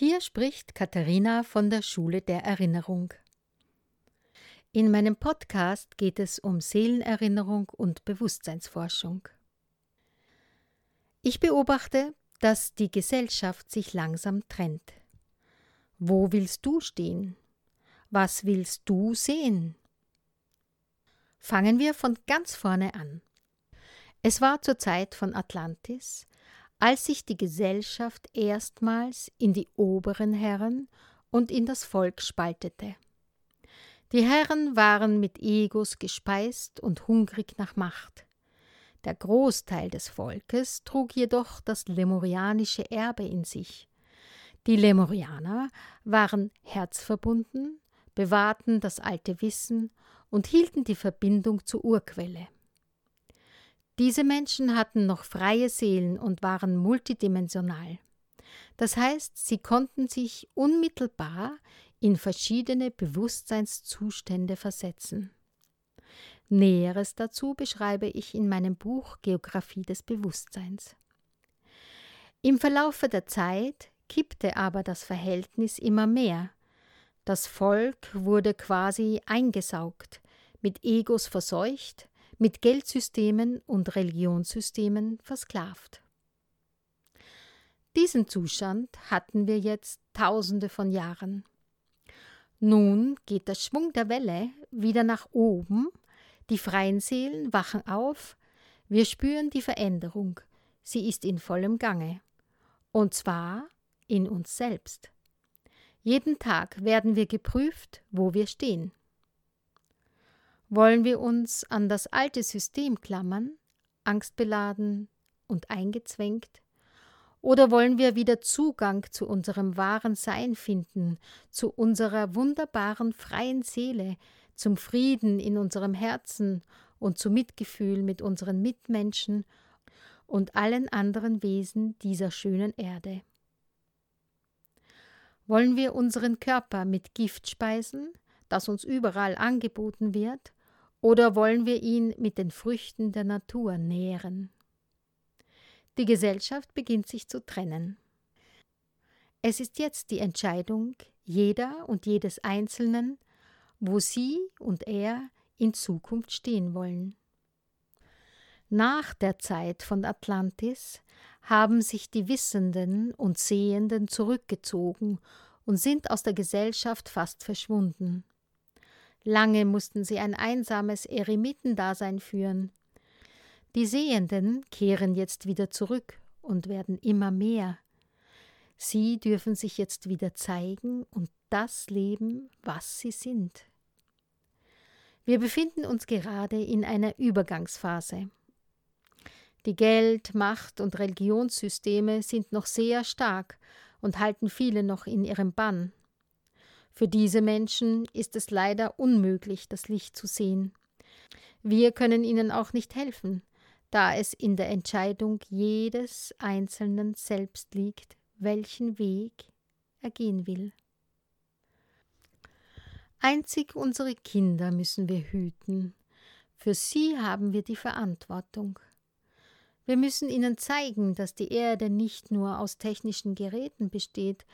Hier spricht Katharina von der Schule der Erinnerung. In meinem Podcast geht es um Seelenerinnerung und Bewusstseinsforschung. Ich beobachte, dass die Gesellschaft sich langsam trennt. Wo willst du stehen? Was willst du sehen? Fangen wir von ganz vorne an. Es war zur Zeit von Atlantis, als sich die Gesellschaft erstmals in die oberen Herren und in das Volk spaltete. Die Herren waren mit Egos gespeist und hungrig nach Macht. Der Großteil des Volkes trug jedoch das lemurianische Erbe in sich. Die Lemurianer waren herzverbunden, bewahrten das alte Wissen und hielten die Verbindung zur Urquelle. Diese Menschen hatten noch freie Seelen und waren multidimensional. Das heißt, sie konnten sich unmittelbar in verschiedene Bewusstseinszustände versetzen. Näheres dazu beschreibe ich in meinem Buch Geographie des Bewusstseins. Im Verlaufe der Zeit kippte aber das Verhältnis immer mehr. Das Volk wurde quasi eingesaugt, mit Egos verseucht, mit Geldsystemen und Religionssystemen versklavt. Diesen Zustand hatten wir jetzt tausende von Jahren. Nun geht der Schwung der Welle wieder nach oben, die freien Seelen wachen auf, wir spüren die Veränderung, sie ist in vollem Gange, und zwar in uns selbst. Jeden Tag werden wir geprüft, wo wir stehen. Wollen wir uns an das alte System klammern, angstbeladen und eingezwängt? Oder wollen wir wieder Zugang zu unserem wahren Sein finden, zu unserer wunderbaren freien Seele, zum Frieden in unserem Herzen und zu Mitgefühl mit unseren Mitmenschen und allen anderen Wesen dieser schönen Erde? Wollen wir unseren Körper mit Gift speisen, das uns überall angeboten wird, oder wollen wir ihn mit den Früchten der Natur nähren? Die Gesellschaft beginnt sich zu trennen. Es ist jetzt die Entscheidung jeder und jedes Einzelnen, wo sie und er in Zukunft stehen wollen. Nach der Zeit von Atlantis haben sich die Wissenden und Sehenden zurückgezogen und sind aus der Gesellschaft fast verschwunden. Lange mussten sie ein einsames Eremitendasein führen. Die Sehenden kehren jetzt wieder zurück und werden immer mehr. Sie dürfen sich jetzt wieder zeigen und das leben, was sie sind. Wir befinden uns gerade in einer Übergangsphase. Die Geld-, Macht- und Religionssysteme sind noch sehr stark und halten viele noch in ihrem Bann. Für diese Menschen ist es leider unmöglich, das Licht zu sehen. Wir können ihnen auch nicht helfen, da es in der Entscheidung jedes Einzelnen selbst liegt, welchen Weg er gehen will. Einzig unsere Kinder müssen wir hüten, für sie haben wir die Verantwortung. Wir müssen ihnen zeigen, dass die Erde nicht nur aus technischen Geräten besteht,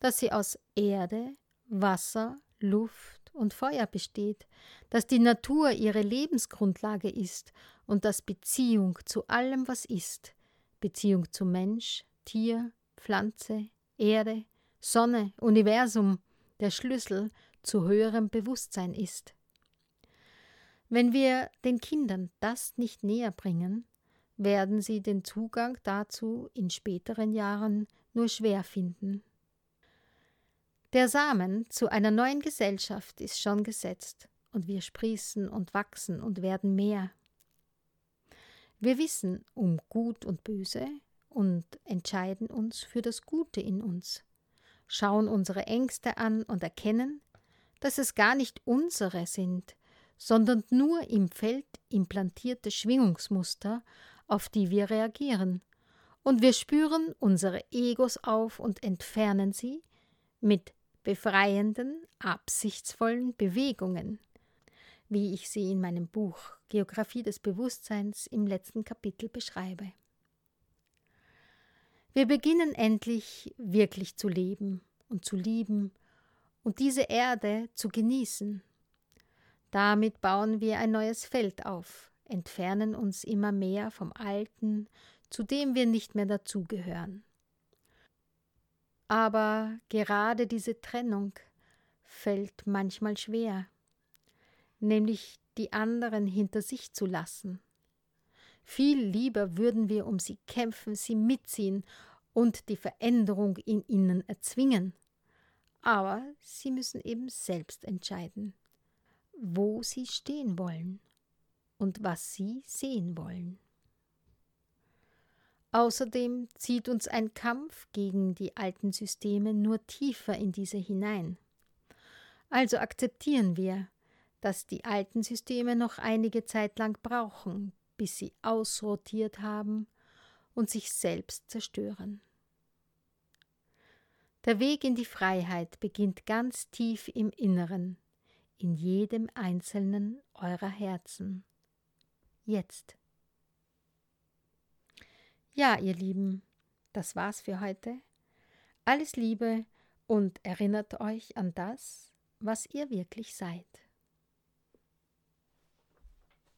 dass sie aus Erde, Wasser, Luft und Feuer besteht, dass die Natur ihre Lebensgrundlage ist und dass Beziehung zu allem, was ist, Beziehung zu Mensch, Tier, Pflanze, Erde, Sonne, Universum, der Schlüssel zu höherem Bewusstsein ist. Wenn wir den Kindern das nicht näher bringen, werden sie den Zugang dazu in späteren Jahren nur schwer finden. Der Samen zu einer neuen Gesellschaft ist schon gesetzt, und wir sprießen und wachsen und werden mehr. Wir wissen um Gut und Böse und entscheiden uns für das Gute in uns, schauen unsere Ängste an und erkennen, dass es gar nicht unsere sind, sondern nur im Feld implantierte Schwingungsmuster, auf die wir reagieren, und wir spüren unsere Egos auf und entfernen sie mit befreienden, absichtsvollen Bewegungen, wie ich sie in meinem Buch Geographie des Bewusstseins im letzten Kapitel beschreibe. Wir beginnen endlich wirklich zu leben, und zu lieben und diese Erde zu genießen. Damit bauen wir ein neues Feld auf, entfernen uns immer mehr vom Alten, zu dem wir nicht mehr dazugehören. Aber gerade diese Trennung fällt manchmal schwer, nämlich die anderen hinter sich zu lassen. Viel lieber würden wir um sie kämpfen, sie mitziehen und die Veränderung in ihnen erzwingen. Aber sie müssen eben selbst entscheiden, wo sie stehen wollen und was sie sehen wollen. Außerdem zieht uns ein Kampf gegen die alten Systeme nur tiefer in diese hinein. Also akzeptieren wir, dass die alten Systeme noch einige Zeit lang brauchen, bis sie ausrotiert haben und sich selbst zerstören. Der Weg in die Freiheit beginnt ganz tief im Inneren, in jedem einzelnen eurer Herzen. Jetzt. Ja, ihr Lieben, das war's für heute. Alles Liebe und erinnert euch an das, was ihr wirklich seid.